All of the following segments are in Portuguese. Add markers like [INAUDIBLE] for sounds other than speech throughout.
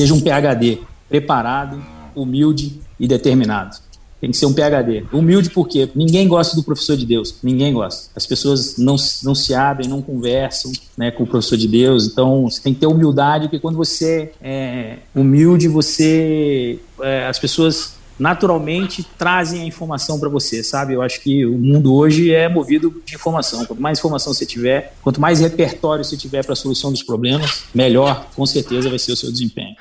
seja um PhD preparado, humilde e determinado. Tem que ser um PhD. Humilde porque ninguém gosta do professor de Deus. Ninguém gosta. As pessoas não, não se abrem, não conversam né, com o professor de Deus. Então, você tem que ter humildade, porque quando você é humilde, você. É, as pessoas naturalmente trazem a informação para você, sabe? Eu acho que o mundo hoje é movido de informação. Quanto mais informação você tiver, quanto mais repertório você tiver para a solução dos problemas, melhor, com certeza, vai ser o seu desempenho.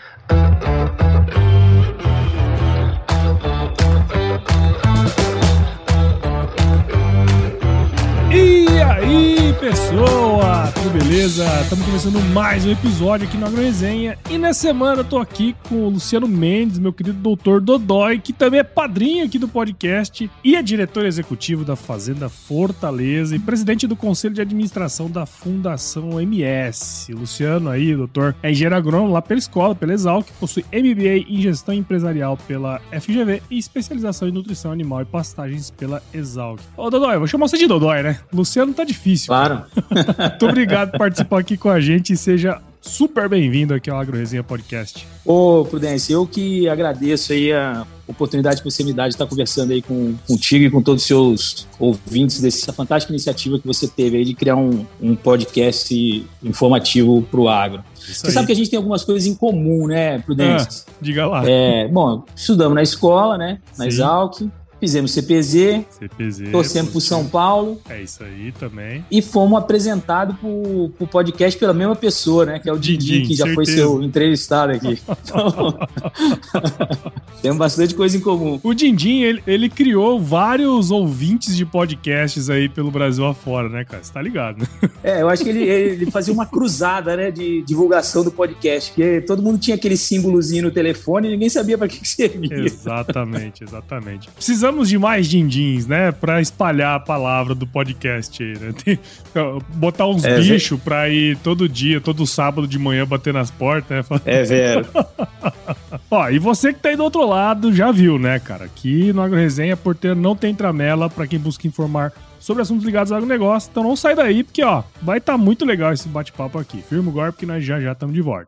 aí, pessoa? Tudo beleza? Estamos começando mais um episódio aqui no Agro Resenha. E nessa semana eu tô aqui com o Luciano Mendes, meu querido doutor Dodói, que também é padrinho aqui do podcast e é diretor executivo da Fazenda Fortaleza e presidente do Conselho de Administração da Fundação MS. Luciano aí, doutor, é engenheiro agrônomo lá pela escola, pela Exalc, possui MBA em Gestão Empresarial pela FGV e especialização em Nutrição Animal e Pastagens pela Exalc. Ô, Dodói, vou chamar você de Dodói, né? Luciano tá difícil. Claro. [LAUGHS] Muito obrigado por participar aqui com a gente e seja super bem-vindo aqui ao Agro Resenha Podcast. Ô, Prudência, eu que agradeço aí a oportunidade que você me dá de estar conversando aí com, contigo e com todos os seus ouvintes dessa fantástica iniciativa que você teve aí de criar um, um podcast informativo para o agro. Isso você aí. sabe que a gente tem algumas coisas em comum, né, Prudência? Ah, diga lá. É, bom, estudamos na escola, né, na Sim. Exalc, Fizemos CPZ, CPZ torcemos pro São Paulo. É isso aí também. E fomos apresentados pro, pro podcast pela mesma pessoa, né? Que é o Didi, que já certeza. foi seu entrevistado aqui. Então, [LAUGHS] temos bastante coisa em comum. O Dindim, ele, ele, criou vários ouvintes de podcasts aí pelo Brasil afora, né, cara? Você tá ligado, né? [LAUGHS] É, eu acho que ele, ele fazia uma cruzada, né, de divulgação do podcast, porque todo mundo tinha aquele símbolozinho no telefone e ninguém sabia para que, que servia. Exatamente, exatamente. Precisamos precisamos de mais dindins, né? Pra espalhar a palavra do podcast aí, né? Tem, botar uns é, bichos pra ir todo dia, todo sábado de manhã bater nas portas, né? É, velho. [LAUGHS] Ó, e você que tá aí do outro lado já viu, né, cara? Aqui no AgroResenha, porteiro não tem tramela pra quem busca informar sobre assuntos ligados ao agronegócio. Então não sai daí, porque ó, vai estar tá muito legal esse bate-papo aqui. Firma o golpe que nós já já estamos de volta.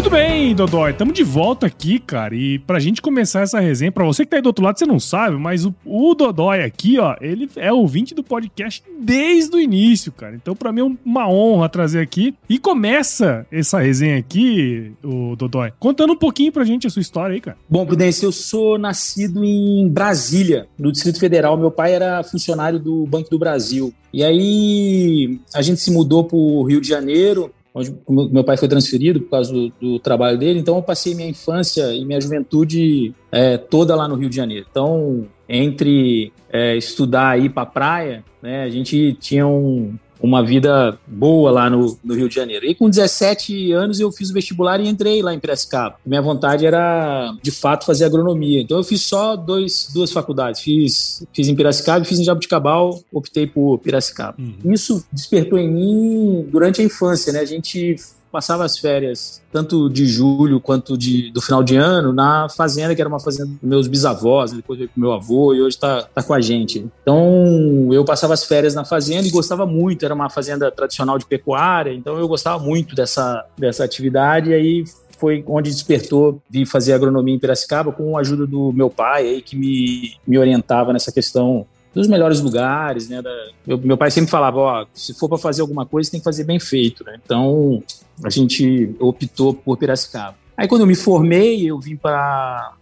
Muito bem, Dodói, estamos de volta aqui, cara. E pra gente começar essa resenha, pra você que tá aí do outro lado, você não sabe, mas o, o Dodói aqui, ó, ele é ouvinte do podcast desde o início, cara. Então, pra mim é uma honra trazer aqui. E começa essa resenha aqui, o Dodói, contando um pouquinho pra gente a sua história aí, cara. Bom, Prudência, eu sou nascido em Brasília, no Distrito Federal. Meu pai era funcionário do Banco do Brasil. E aí a gente se mudou pro Rio de Janeiro onde meu pai foi transferido por causa do, do, trabalho dele. Então, eu passei minha infância e minha juventude é, toda lá no Rio de Janeiro. Então, entre é, estudar e ir para a praia, né, a gente tinha um, uma vida boa lá no, no, Rio de Janeiro. E com 17 anos eu fiz o vestibular e entrei lá em Piracicaba. Minha vontade era, de fato, fazer agronomia. Então eu fiz só dois, duas faculdades. Fiz, fiz em Piracicaba e fiz em Jabuticabal, optei por Piracicaba. Uhum. Isso despertou em mim durante a infância, né? A gente passava as férias, tanto de julho quanto de, do final de ano, na fazenda, que era uma fazenda dos meus bisavós, depois veio com meu avô e hoje está tá com a gente. Então, eu passava as férias na fazenda e gostava muito, era uma fazenda tradicional de pecuária, então eu gostava muito dessa, dessa atividade, e aí foi onde despertou vir fazer agronomia em Piracicaba com a ajuda do meu pai aí que me, me orientava nessa questão dos melhores lugares, né? Da, meu, meu, pai sempre falava, ó, se for para fazer alguma coisa, tem que fazer bem feito, né? Então, a gente optou por Piracicaba. Aí quando eu me formei, eu vim para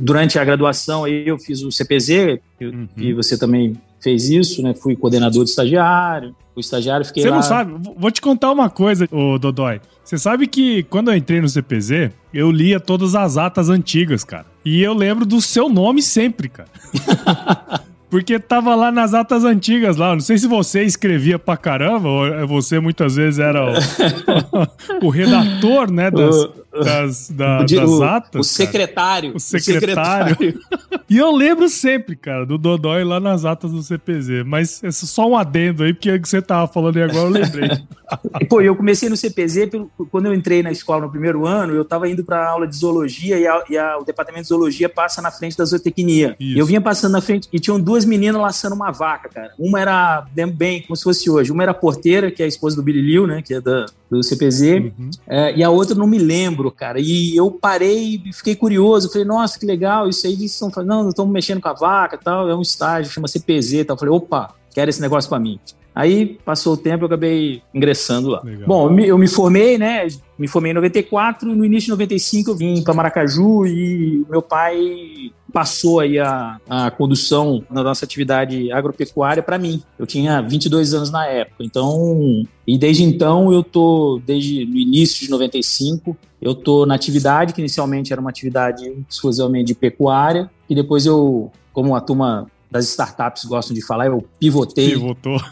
durante a graduação aí eu fiz o CPZ, uhum. e você também fez isso, né? Fui coordenador de estagiário, fui estagiário, fiquei Você lá... não sabe, vou te contar uma coisa, ô Dodói. Você sabe que quando eu entrei no CPZ, eu lia todas as atas antigas, cara. E eu lembro do seu nome sempre, cara. [LAUGHS] Porque tava lá nas atas antigas lá. Não sei se você escrevia pra caramba, ou você muitas vezes era o, [LAUGHS] o redator, né? Das, das, da, das atas. O secretário. O secretário. O secretário. e eu lembro sempre, cara, do Dodói lá nas atas do CPZ. Mas é só um adendo aí, porque é que você tava falando e agora eu lembrei. [LAUGHS] Pô, eu comecei no CPZ, quando eu entrei na escola no primeiro ano, eu tava indo pra aula de zoologia e, a, e a, o departamento de zoologia passa na frente da zootecnia. Isso. Eu vinha passando na frente e tinham duas duas meninas laçando uma vaca, cara. Uma era bem como se fosse hoje. Uma era a porteira, que é a esposa do Billy Liu, né? Que é da, do CPZ. Uhum. É, e a outra não me lembro, cara. E eu parei e fiquei curioso. Falei, nossa, que legal. Isso aí estão falando, não, estamos mexendo com a vaca tal. É um estágio, chama CPZ tal. falei, opa, quero esse negócio para mim. Aí passou o tempo, eu acabei ingressando lá. Legal. Bom, eu me, formei, né? Me formei em 94, no início de 95 eu vim para Maracaju e meu pai passou aí a, a condução da nossa atividade agropecuária para mim. Eu tinha 22 anos na época, então e desde então eu tô desde no início de 95 eu tô na atividade que inicialmente era uma atividade exclusivamente de pecuária e depois eu como a turma das startups gostam de falar, eu pivotei. Pivotou. [LAUGHS]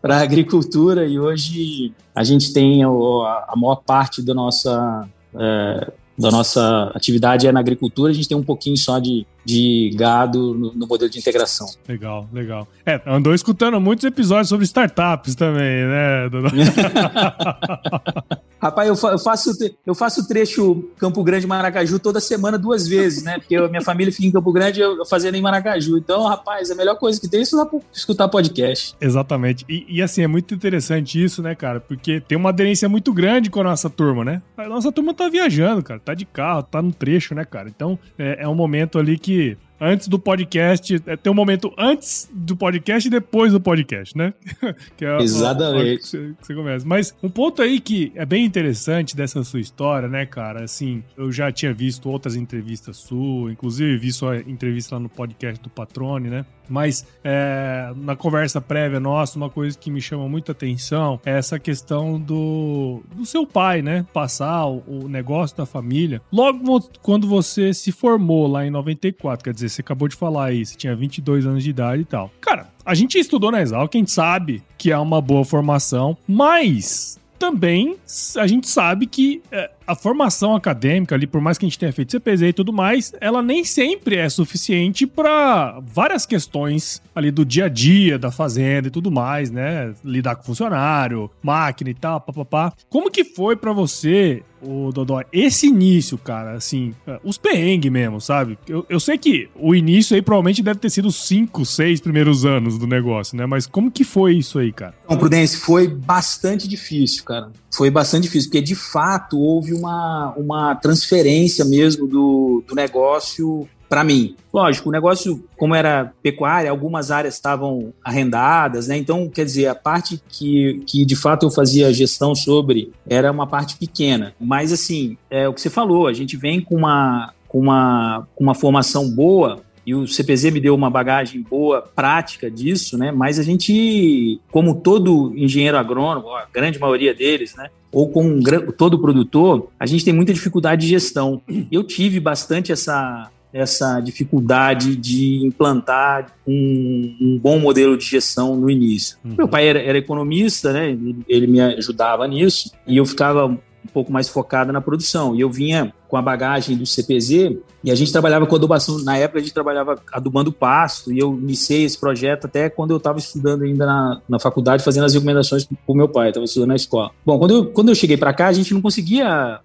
para a agricultura e hoje a gente tem a, maior parte da nossa é, da nossa atividade é na agricultura, a gente tem um pouquinho só de, de gado no, no, modelo de integração. Legal, legal. É, andou escutando muitos episódios sobre startups também, né? [LAUGHS] Rapaz, eu, faço, eu faço trecho Campo Grande Maracaju toda semana duas vezes, né? Porque minha família fica em Campo Grande eu fazendo em Maracaju. Então, rapaz, a melhor coisa que tem é escutar podcast. Exatamente. E, e, assim, é muito interessante isso, né, cara? Porque tem uma aderência muito grande com a nossa turma, né? A nossa turma tá viajando, cara. Tá de carro, tá no trecho, né, cara? Então, é, é um momento ali que antes do podcast. É, tem um momento antes do podcast e depois do podcast, né? [LAUGHS] que é Exatamente. Que você começa. Mas um ponto aí que é bem interessante dessa sua história, né, cara? Assim, eu já tinha visto outras entrevistas suas, inclusive vi sua entrevista lá no podcast do Patrone, né? Mas é, na conversa prévia nossa, uma coisa que me chama muita atenção é essa questão do, do seu pai, né? Passar o, o negócio da família. Logo quando você se formou lá em 94, quer dizer, você acabou de falar aí, você tinha 22 anos de idade e tal. Cara, a gente estudou na a gente sabe que é uma boa formação, mas também a gente sabe que é, a formação acadêmica ali, por mais que a gente tenha feito CPZ e tudo mais, ela nem sempre é suficiente para várias questões ali do dia a dia da fazenda e tudo mais, né? Lidar com funcionário, máquina e tal, papapá. Como que foi para você, o Dodó, esse início, cara, assim, é, os perrengues mesmo, sabe? Eu, eu sei que o início aí provavelmente deve ter sido os cinco, seis primeiros anos do negócio, né? Mas como que foi isso aí, cara? Então, Prudência, foi bastante difícil, cara. Foi bastante difícil, porque de fato houve uma, uma transferência mesmo do, do negócio para mim. Lógico, o negócio, como era pecuária, algumas áreas estavam arrendadas, né? Então, quer dizer, a parte que, que de fato eu fazia gestão sobre era uma parte pequena. Mas, assim, é o que você falou, a gente vem com uma, com uma, com uma formação boa e o CPZ me deu uma bagagem boa, prática disso, né? Mas a gente, como todo engenheiro agrônomo, a grande maioria deles, né? Ou como um, todo produtor, a gente tem muita dificuldade de gestão. Eu tive bastante essa, essa dificuldade de implantar um, um, bom modelo de gestão no início. Uhum. Meu pai era, era, economista, né? Ele, ele, me ajudava nisso e eu ficava um pouco mais focada na produção. E eu vinha com a bagagem do CPZ e a gente trabalhava com adubação. Na época a gente trabalhava adubando pasto e eu iniciei esse projeto até quando eu estava estudando ainda na, na faculdade, fazendo as recomendações para o meu pai, estava estudando na escola. Bom, quando eu, quando eu cheguei para cá, a gente não conseguia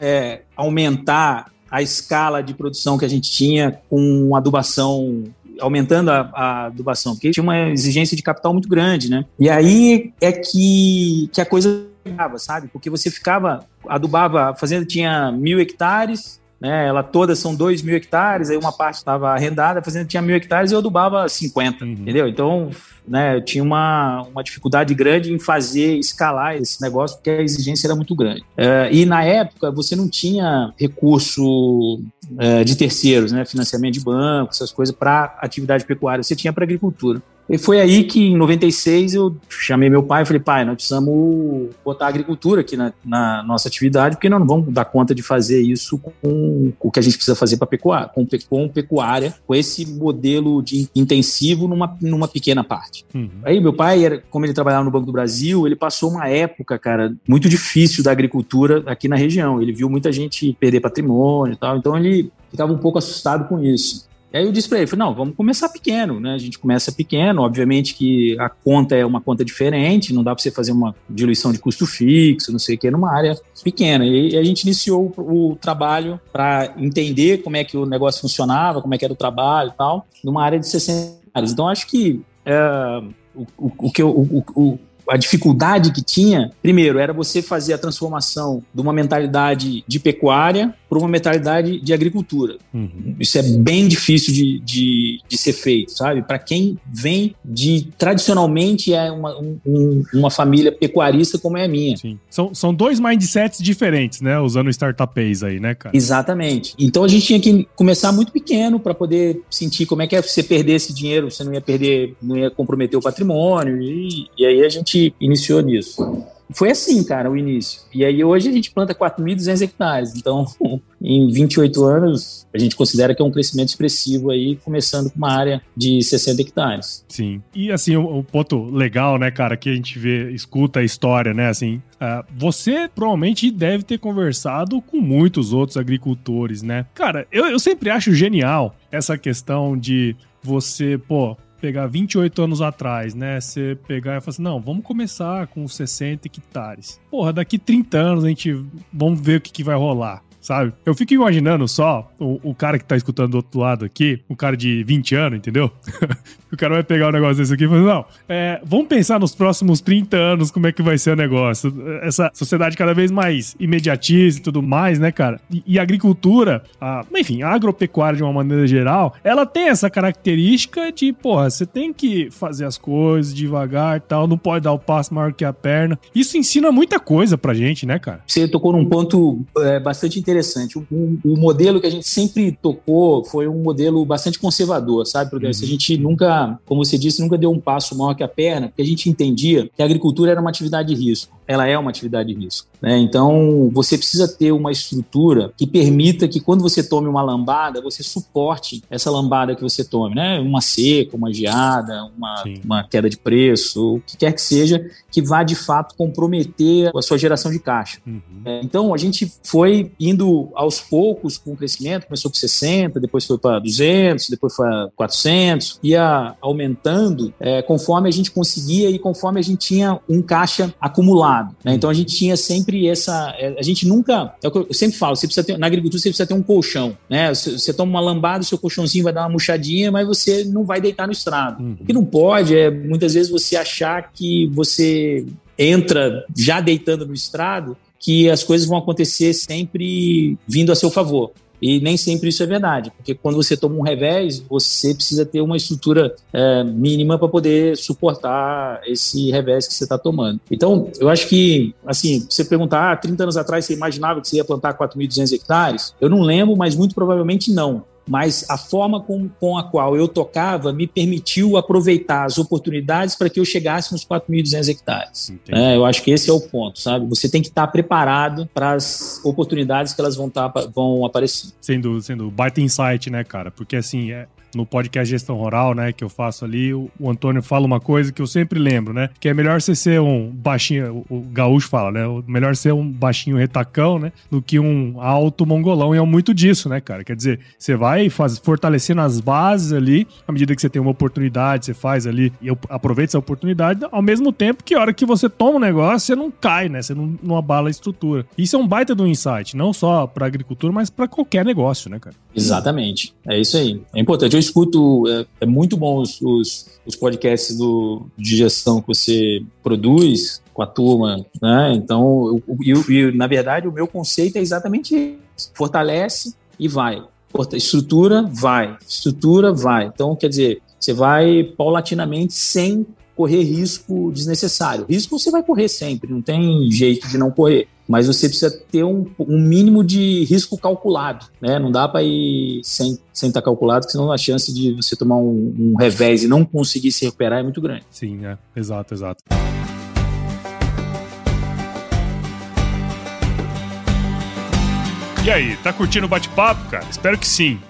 é, aumentar a escala de produção que a gente tinha com adubação aumentando a, a, adubação, porque tinha uma exigência de capital muito grande, né? E aí é que, que a coisa pegava, sabe? Porque você ficava, adubava, a fazenda tinha mil hectares, né? Ela toda são dois mil hectares, aí uma parte estava arrendada, a fazenda tinha mil hectares e eu adubava 50, uhum. entendeu? Então, né, eu tinha uma, uma dificuldade grande em fazer escalar esse negócio, porque a exigência era muito grande. É, e na época você não tinha recurso é, de terceiros, né, financiamento de banco, essas coisas para atividade pecuária, você tinha para agricultura. E foi aí que, em 96, eu chamei meu pai e falei, pai, nós precisamos botar a agricultura aqui na, na, nossa atividade, porque nós não vamos dar conta de fazer isso com o que a gente precisa fazer para pecuária, com, com pecuária, com esse modelo de intensivo numa, numa pequena parte. Uhum. Aí meu pai, era, como ele trabalhava no Banco do Brasil, ele passou uma época, cara, muito difícil da agricultura aqui na região. Ele viu muita gente perder patrimônio e tal, então ele ficava um pouco assustado com isso. E aí eu disse para ele, falei, não, vamos começar pequeno, né? A gente começa pequeno, obviamente que a conta é uma conta diferente, não dá para você fazer uma diluição de custo fixo, não sei o que, numa área pequena. E a gente iniciou o, o trabalho para entender como é que o negócio funcionava, como é que era o trabalho e tal, numa área de 60 áreas. Então acho que é, o, o, o, que eu, o, a dificuldade que tinha, primeiro, era você fazer a transformação de uma mentalidade de pecuária para uma mentalidade de agricultura. Uhum. Isso é bem difícil de, de, de ser feito, sabe? Para quem vem de, tradicionalmente, é uma, um, uma família pecuarista como é a minha. Sim. São, são dois mindsets diferentes, né? Usando startups aí, né, cara? Exatamente. Então a gente tinha que começar muito pequeno para poder sentir como é que é você perder esse dinheiro, você não ia perder, não ia comprometer o patrimônio, e, e aí a gente iniciou nisso. Foi assim, cara, o início. E aí hoje a gente planta 4.200 hectares. Então, [LAUGHS] em 28 anos, a gente considera que é um crescimento expressivo aí, começando com uma área de 60 hectares. Sim. E assim, o, ponto legal, né, cara, que a gente vê, escuta a história, né, assim, uh, você provavelmente deve ter conversado com muitos outros agricultores, né? Cara, eu, eu sempre acho genial essa questão de você, pô, pegar 28 anos atrás, né? Você pegar e falar assim, não, vamos começar com 60 hectares. Porra, daqui 30 anos a gente vamos ver o que, que vai rolar sabe? Eu fico imaginando só o, o, cara que tá escutando do outro lado aqui, um cara de 20 anos, entendeu? [LAUGHS] o cara vai pegar um negócio desse aqui e falar, não, é, vamos pensar nos próximos 30 anos como é que vai ser o negócio. Essa sociedade cada vez mais imediatista e tudo mais, né, cara? E, e a agricultura, a, enfim, a agropecuária de uma maneira geral, ela tem essa característica de, porra, você tem que fazer as coisas devagar e tal, não pode dar o passo maior que a perna. Isso ensina muita coisa pra gente, né, cara? Você tocou num ponto é, bastante interessante interessante. O, o, modelo que a gente sempre tocou foi um modelo bastante conservador, sabe, Porque uhum. A gente nunca, como você disse, nunca deu um passo maior que a perna, porque a gente entendia que a agricultura era uma atividade de risco. Ela é uma atividade de risco. Né? Então, você precisa ter uma estrutura que permita que quando você tome uma lambada, você suporte essa lambada que você tome, né? Uma seca, uma geada, uma, uma queda de preço, o que quer que seja, que vá de fato comprometer a sua geração de caixa. Uhum. É, então, a gente foi indo aos poucos com o crescimento, começou com 60, depois foi para 200, depois foi para 400, ia aumentando é, conforme a gente conseguia e conforme a gente tinha um caixa acumulado. Né? Então a gente tinha sempre essa. É, a gente nunca. É o que eu sempre falo, você precisa ter, na agricultura você precisa ter um colchão. Né? Você, você toma uma lambada, o seu colchãozinho vai dar uma murchadinha, mas você não vai deitar no estrado. Uhum. O que não pode é muitas vezes você achar que você entra já deitando no estrado que as coisas vão acontecer sempre vindo a seu favor. E nem sempre isso é verdade, porque quando você toma um revés, você precisa ter uma estrutura é, mínima para poder suportar esse revés que você está tomando. Então, eu acho que, assim, você perguntar, ah, 30 anos atrás você imaginava que você ia plantar 4.200 hectares? Eu não lembro, mas muito provavelmente não mas a forma com, com a qual eu tocava me permitiu aproveitar as oportunidades para que eu chegasse nos 4.200 hectares. É, eu acho que esse é o ponto, sabe? Você tem que estar preparado para as oportunidades que elas vão, tá, vão aparecer. Sendo, sendo baita insight, né, cara? Porque assim, é, no podcast Gestão Rural, né, que eu faço ali, o, Antônio fala uma coisa que eu sempre lembro, né, que é melhor você ser um baixinho, o, o gaúcho fala, né, melhor ser um baixinho retacão, né, do que um alto mongolão, e é muito disso, né, cara, quer dizer, você vai faz, fortalecendo as bases ali, à medida que você tem uma oportunidade, você faz ali, e aproveita essa oportunidade, ao mesmo tempo que a hora que você toma um negócio, você não cai, né, você não, não abala a estrutura. Isso é um baita do insight, não só para agricultura, mas para qualquer negócio, né, cara? Exatamente, é isso aí. É importante eu escuto, é, é muito bom os, os, os, podcasts do, de gestão que você produz com a turma, né? Então, eu, na verdade, o meu conceito é exatamente isso. Fortalece e vai. Estrutura, vai. Estrutura, vai. Então, quer dizer, você vai paulatinamente sem correr risco desnecessário. Risco você vai correr sempre, não tem jeito de não correr mas você precisa ter um, um mínimo de risco calculado, né? Não dá para ir sem sem estar tá calculado, senão a chance de você tomar um, um revés e não conseguir se recuperar é muito grande. Sim, é. Exato, exato. E aí, tá curtindo o bate-papo, cara? Espero que sim.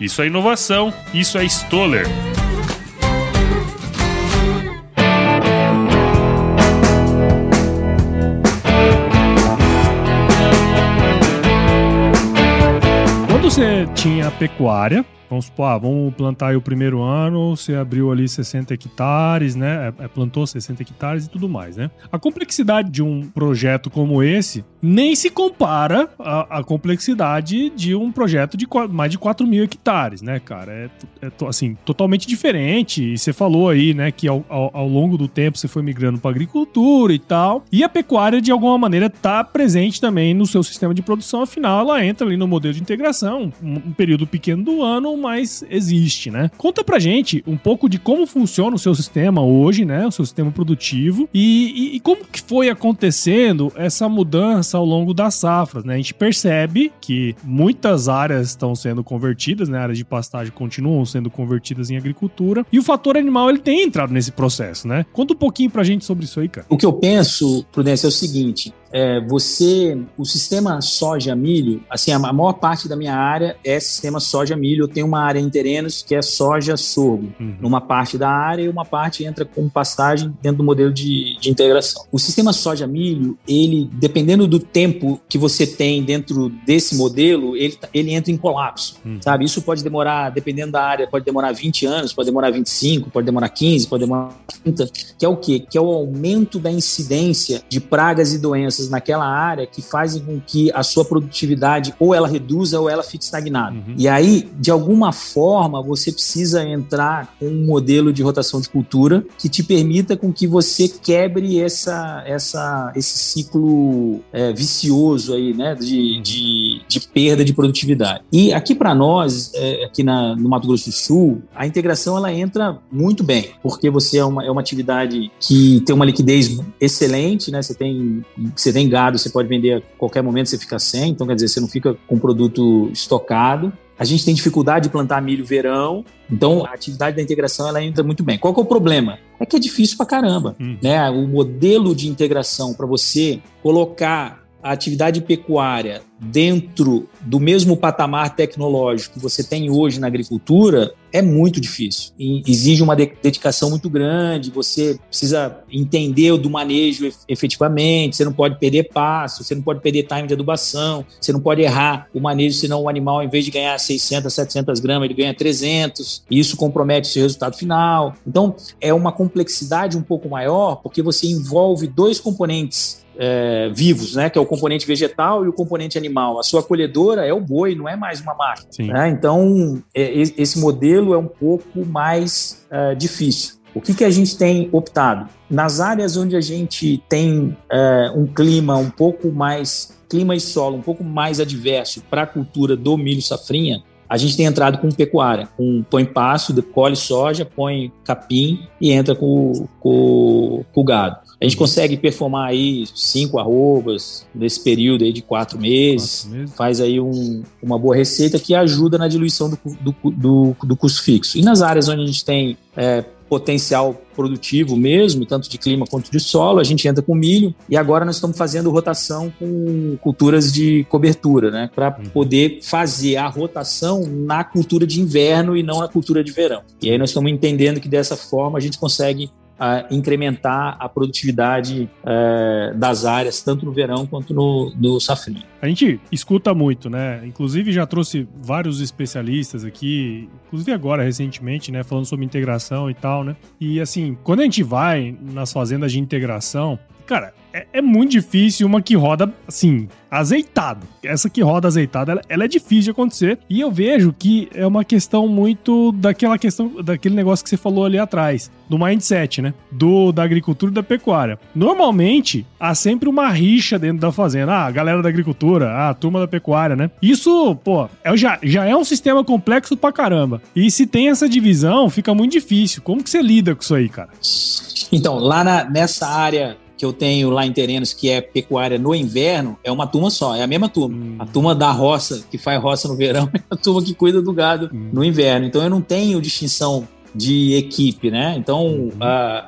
Isso é inovação, isso é Stoller. Quando você tinha pecuária, Vamos supor, ah, vamos plantar aí o primeiro ano, você abriu ali 60 hectares, né? É, é plantou 60 hectares e tudo mais, né? A complexidade de um projeto como esse nem se compara à, à complexidade de um projeto de mais de 4 mil hectares, né, cara? É, é assim, totalmente diferente. E você falou aí, né, que ao, ao, ao longo do tempo você foi migrando para agricultura e tal. E a pecuária, de alguma maneira, está presente também no seu sistema de produção, afinal, ela entra ali no modelo de integração, um, um período pequeno do ano, mas existe, né? Conta pra gente um pouco de como funciona o seu sistema hoje, né? O seu sistema produtivo e, e, e como que foi acontecendo essa mudança ao longo das safras, né? A gente percebe que muitas áreas estão sendo convertidas, né? Áreas de pastagem continuam sendo convertidas em agricultura e o fator animal ele tem entrado nesse processo, né? Conta um pouquinho pra gente sobre isso aí, cara. O que eu penso, Prudência, é o seguinte: é, você, o sistema soja-milho, assim, a maior parte da minha área é sistema soja-milho. Eu tenho uma área em terrenos que é soja-sorgo, uhum. numa parte da área e uma parte entra com pastagem dentro do modelo de, de integração. O sistema soja-milho, ele, dependendo do tempo que você tem dentro desse modelo, ele, ele entra em colapso, uhum. sabe? Isso pode demorar, dependendo da área, pode demorar 20 anos, pode demorar 25, pode demorar 15, pode demorar 30, que é o quê? Que é o aumento da incidência de pragas e doenças naquela área que fazem com que a sua produtividade ou ela reduza ou ela fique estagnada. Uhum. E aí, de alguma forma, você precisa entrar com um modelo de rotação de cultura que te permita com que você quebre essa, essa, esse ciclo é, vicioso aí, né, de, de, de, perda de produtividade. E aqui para nós, é, aqui na, no Mato Grosso do Sul, a integração ela entra muito bem, porque você é uma, é uma atividade que tem uma liquidez excelente, né, você tem, você tem gado, você pode vender a qualquer momento, você fica sem, então quer dizer, você não fica com produto estocado. A gente tem dificuldade de plantar milho verão, então a atividade da integração ela entra muito bem. Qual que é o problema? É que é difícil pra caramba, hum. né? O modelo de integração para você colocar a atividade pecuária dentro do mesmo patamar tecnológico que você tem hoje na agricultura é muito difícil. E exige uma dedicação muito grande, você precisa entender do manejo efetivamente, você não pode perder passo, você não pode perder time de adubação, você não pode errar o manejo, senão o animal, em vez de ganhar 600, 700 gramas, ele ganha 300, e isso compromete o seu resultado final. Então, é uma complexidade um pouco maior, porque você envolve dois componentes é, vivos, né? Que é o componente vegetal e o componente animal. A sua colhedora é o boi, não é mais uma máquina. Né? Então, é, esse modelo é um pouco mais é, difícil. O que, que a gente tem optado? Nas áreas onde a gente tem é, um clima um pouco mais, clima e solo um pouco mais adverso para a cultura do milho safrinha, a gente tem entrado com pecuária, com, põe pasto, colhe soja, põe capim e entra com, com, com o gado. A gente consegue performar aí cinco arrobas nesse período aí de quatro meses, quatro meses. faz aí um, uma boa receita que ajuda na diluição do, do, do, do custo fixo. E nas áreas onde a gente tem é, potencial produtivo mesmo, tanto de clima quanto de solo, a gente entra com milho e agora nós estamos fazendo rotação com culturas de cobertura, né, para uhum. poder fazer a rotação na cultura de inverno e não na cultura de verão. E aí nós estamos entendendo que dessa forma a gente consegue a incrementar a produtividade é, das áreas, tanto no verão quanto no, no safrinha. A gente escuta muito, né? Inclusive já trouxe vários especialistas aqui, inclusive agora recentemente, né, falando sobre integração e tal, né? E assim, quando a gente vai nas fazendas de integração, cara, é, é, muito difícil uma que roda assim, azeitado. Essa que roda azeitada, ela, ela, é difícil de acontecer. E eu vejo que é uma questão muito daquela questão, daquele negócio que você falou ali atrás, do mindset, né? Do, da agricultura e da pecuária. Normalmente, há sempre uma rixa dentro da fazenda. Ah, a galera da agricultura, ah, a turma da pecuária, né? Isso, pô, é, já, já é um sistema complexo pra caramba. E se tem essa divisão, fica muito difícil. Como que você lida com isso aí, cara? Então, lá na, nessa área que eu tenho lá em Terenos, que é pecuária no inverno, é uma turma só, é a mesma turma. Hum. A turma da roça, que faz roça no verão, [LAUGHS] é a turma que cuida do gado hum. no inverno. Então eu não tenho distinção de equipe, né? Então, uhum.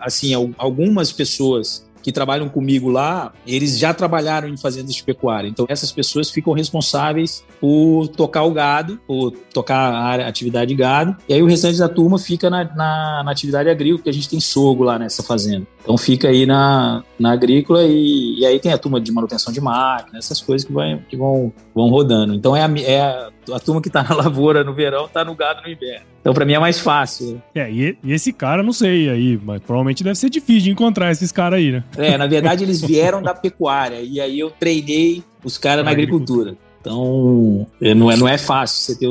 assim, algumas pessoas que trabalham comigo lá, eles já trabalharam em fazendas de pecuária. Então, essas pessoas ficam responsáveis por tocar o gado, por tocar a atividade de gado. E aí o restante da turma fica na, na, na atividade agrícola, porque a gente tem sorgo lá nessa fazenda. Então fica aí na, na agrícola e, e aí tem a turma de manutenção de máquina, essas coisas que, vai, que vão, vão rodando. Então é a, é a, a turma que está na [LAUGHS] lavoura no verão, está no gado no inverno. Então para mim é mais fácil. É, e, e, esse cara, não sei aí, mas provavelmente deve ser difícil de encontrar esses caras aí, né? É, na verdade eles [LAUGHS] vieram da pecuária e aí eu treinei os caras na agricultura. agricultura. Então, é, não é, não é fácil você ter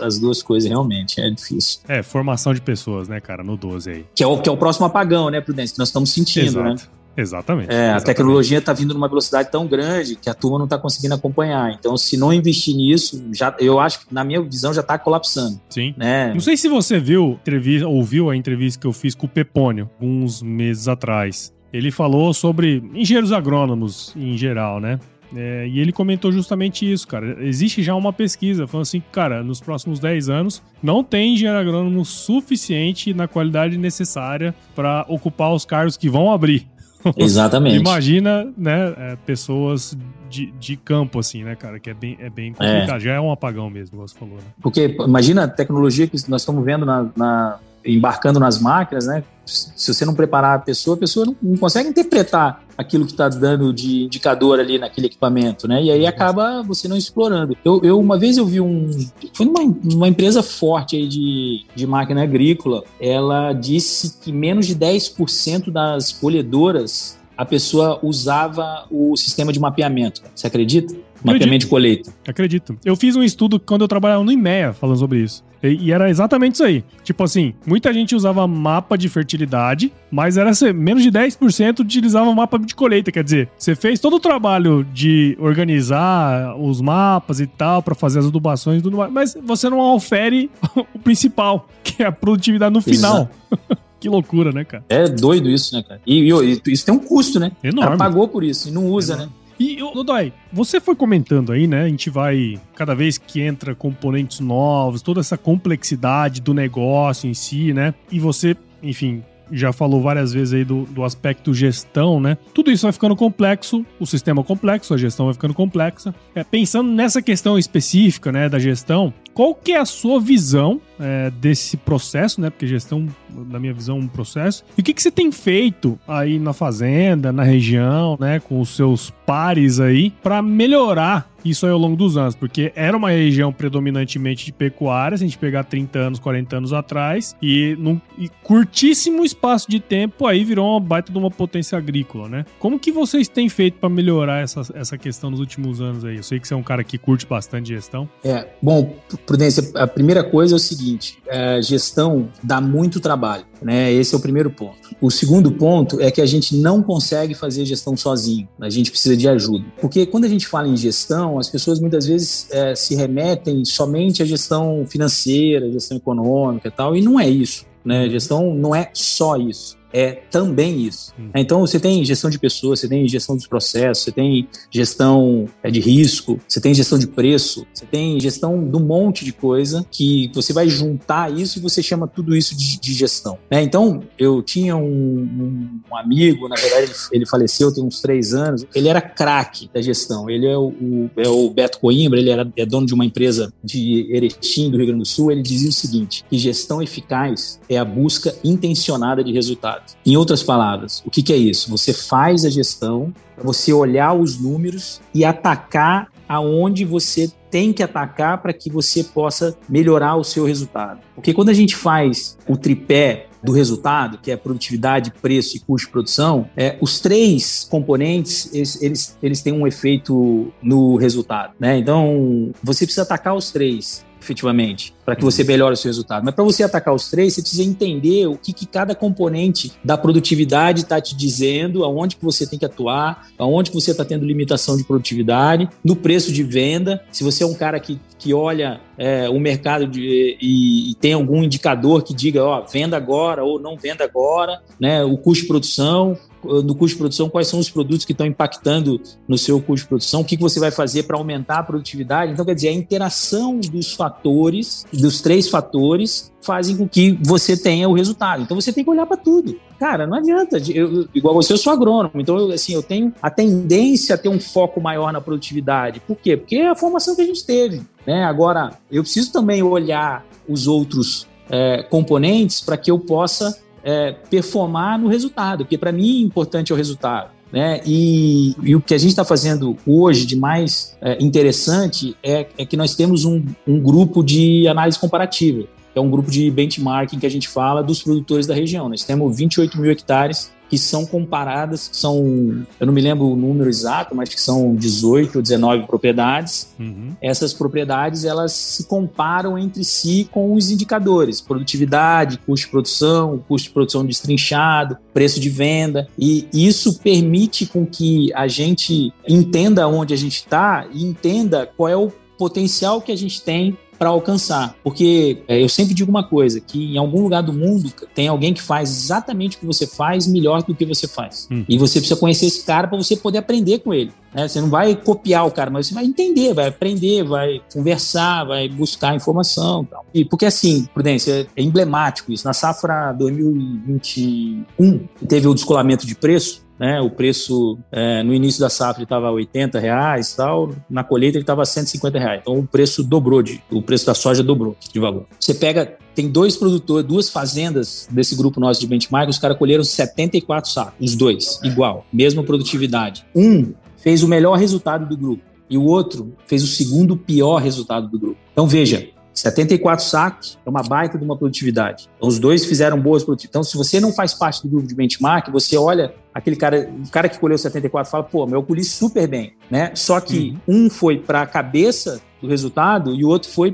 as duas coisas realmente, é difícil. É, formação de pessoas, né, cara, no 12 aí. Que é o, que é o próximo apagão, né, Prudência, que nós estamos sentindo, Exato. né? Exatamente. É, exatamente. a tecnologia está vindo numa velocidade tão grande que a turma não está conseguindo acompanhar. Então, se não investir nisso, já, eu acho que, na minha visão, já está colapsando. Sim. Né? Não sei se você viu, entrevista, ouviu a entrevista que eu fiz com o Pepônio, uns meses atrás. Ele falou sobre engenheiros agrônomos em geral, né? É, e ele comentou justamente isso, cara. Existe já uma pesquisa falando assim, cara, nos próximos 10 anos não tem engenheiro agrônomo suficiente na qualidade necessária para ocupar os cargos que vão abrir. [LAUGHS] Exatamente. Imagina, né, é, pessoas de, de campo, assim, né, cara, que é bem, é bem complicado. É. Já é um apagão mesmo, você falou, né? Porque imagina a tecnologia que nós estamos vendo na, na embarcando nas máquinas, né? Se você não preparar a pessoa, a pessoa não, não consegue interpretar aquilo que está dando de indicador ali naquele equipamento, né? E aí acaba você não explorando. Eu, eu uma vez eu vi um, foi numa, numa empresa forte aí de, de máquina agrícola, ela disse que menos de 10% das colhedoras a pessoa usava o sistema de mapeamento. Você acredita? Mapeamento de colheita. Acredito. Eu fiz um estudo quando eu trabalhava no IMEA falando sobre isso. E, e era exatamente isso aí. Tipo assim, muita gente usava mapa de fertilidade, mas era assim, menos de 10% utilizava mapa de colheita. Quer dizer, você fez todo o trabalho de organizar os mapas e tal, para fazer as adubações e tudo mais, mas você não ofere [LAUGHS] o principal, que é a produtividade no final. [LAUGHS] Que loucura, né, cara? É doido isso, né, cara? E, e, isso tem um custo, né? Enorme. Cara pagou por isso e não usa, Enorme. né? E, Dodói, você foi comentando aí, né? A gente vai, cada vez que entra componentes novos, toda essa complexidade do negócio em si, né? E você, enfim, já falou várias vezes aí do, do aspecto gestão, né? Tudo isso vai ficando complexo, o sistema complexo, a gestão vai ficando complexa. É, pensando nessa questão específica, né, da gestão, qual que é a sua visão é, desse processo, né? Porque gestão, na minha visão, é um processo. E o que, que você tem feito aí na fazenda, na região, né? Com os seus pares aí, para melhorar isso aí ao longo dos anos, porque era uma região predominantemente de pecuária, se a gente pegar 30 anos, 40 anos atrás, e num e curtíssimo espaço de tempo aí virou uma baita de uma potência agrícola, né? Como que vocês têm feito para melhorar essa, essa questão nos últimos anos aí? Eu sei que você é um cara que curte bastante gestão. É, bom, Prudência, a primeira coisa é o seguinte, a é, gestão dá muito trabalho, né? Esse é o primeiro ponto. O segundo ponto é que a gente não consegue fazer gestão sozinho, a gente precisa de ajuda. Porque quando a gente fala em gestão, as pessoas muitas vezes é, se remetem somente à gestão financeira, gestão econômica e tal, e não é isso. Né? Gestão não é só isso é também isso. Hum. Então você tem gestão de pessoas, você tem gestão dos processos, você tem gestão é, de risco, você tem gestão de preço, você tem gestão de um monte de coisa que você vai juntar isso e você chama tudo isso de, de gestão. Né? Então eu tinha um, um, amigo, na verdade ele, ele, faleceu tem uns três anos, ele era craque da gestão. Ele é o, o, é o Beto Coimbra, ele era, é dono de uma empresa de Erechim, do Rio Grande do Sul. Ele dizia o seguinte: que gestão eficaz é a busca intencionada de resultados. Em outras palavras, o que, que é isso? Você faz a gestão você olhar os números e atacar aonde você tem que atacar para que você possa melhorar o seu resultado. Porque quando a gente faz o tripé do resultado, que é produtividade, preço e custo de produção, é, os três componentes, eles, eles, eles têm um efeito no resultado. Né? Então, você precisa atacar os três efetivamente, para que você melhore o seu resultado. Mas para você atacar os três, você precisa entender o que, que cada componente da produtividade está te dizendo, aonde que você tem que atuar, aonde que você está tendo limitação de produtividade, no preço de venda. Se você é um cara que, que olha é, o mercado de, e, e, tem algum indicador que diga, ó, venda agora ou não venda agora, né, o custo de produção, no custo de produção, quais são os produtos que estão impactando no seu custo de produção, o que, que você vai fazer para aumentar a produtividade. Então, quer dizer, a interação dos fatores, dos três fatores, fazem com que você tenha o resultado. Então, você tem que olhar para tudo. Cara, não adianta. Eu, igual você, eu sou agrônomo, então, eu, assim, eu tenho a tendência a ter um foco maior na produtividade. Por quê? Porque é a formação que a gente teve. Né? Agora, eu preciso também olhar os outros é, componentes para que eu possa é, performar no resultado, porque para mim importante é o resultado. Né? E, e, o que a gente está fazendo hoje de mais é, interessante é, é, que nós temos um, um grupo de análise comparativa, que é um grupo de benchmarking que a gente fala dos produtores da região. Nós temos 28 mil hectares que são comparadas, são, eu não me lembro o número exato, mas que são 18 ou 19 propriedades. Uhum. Essas propriedades, elas se comparam entre si com os indicadores, produtividade, custo de produção, custo de produção destrinchado, preço de venda, e isso permite com que a gente entenda onde a gente está e entenda qual é o potencial que a gente tem para alcançar. Porque é, eu sempre digo uma coisa, que em algum lugar do mundo tem alguém que faz exatamente o que você faz melhor do que você faz. Hum. E você precisa conhecer esse cara para você poder aprender com ele. Né? Você não vai copiar o cara, mas você vai entender, vai aprender, vai conversar, vai buscar informação. Tal. E porque assim, Prudência, é emblemático isso. Na safra 2021, teve o descolamento de preço, né? O preço é, no início da safra estava 80 reais, tal. Na colheita ele estava 150 reais. Então o preço dobrou de, o preço da soja dobrou de valor. Você pega tem dois produtores, duas fazendas desse grupo nosso de benchmark, os caras colheram 74 sacos, os dois, igual, mesma produtividade. Um fez o melhor resultado do grupo e o outro fez o segundo pior resultado do grupo. Então veja, 74 sacos é uma baita de uma produtividade. Então, os dois fizeram boas produtividades. Então, se você não faz parte do grupo de benchmark, você olha aquele cara, o cara que colheu 74 fala, pô, meu eu colhi super bem, né? Só que uhum. um foi para a cabeça do resultado e o outro foi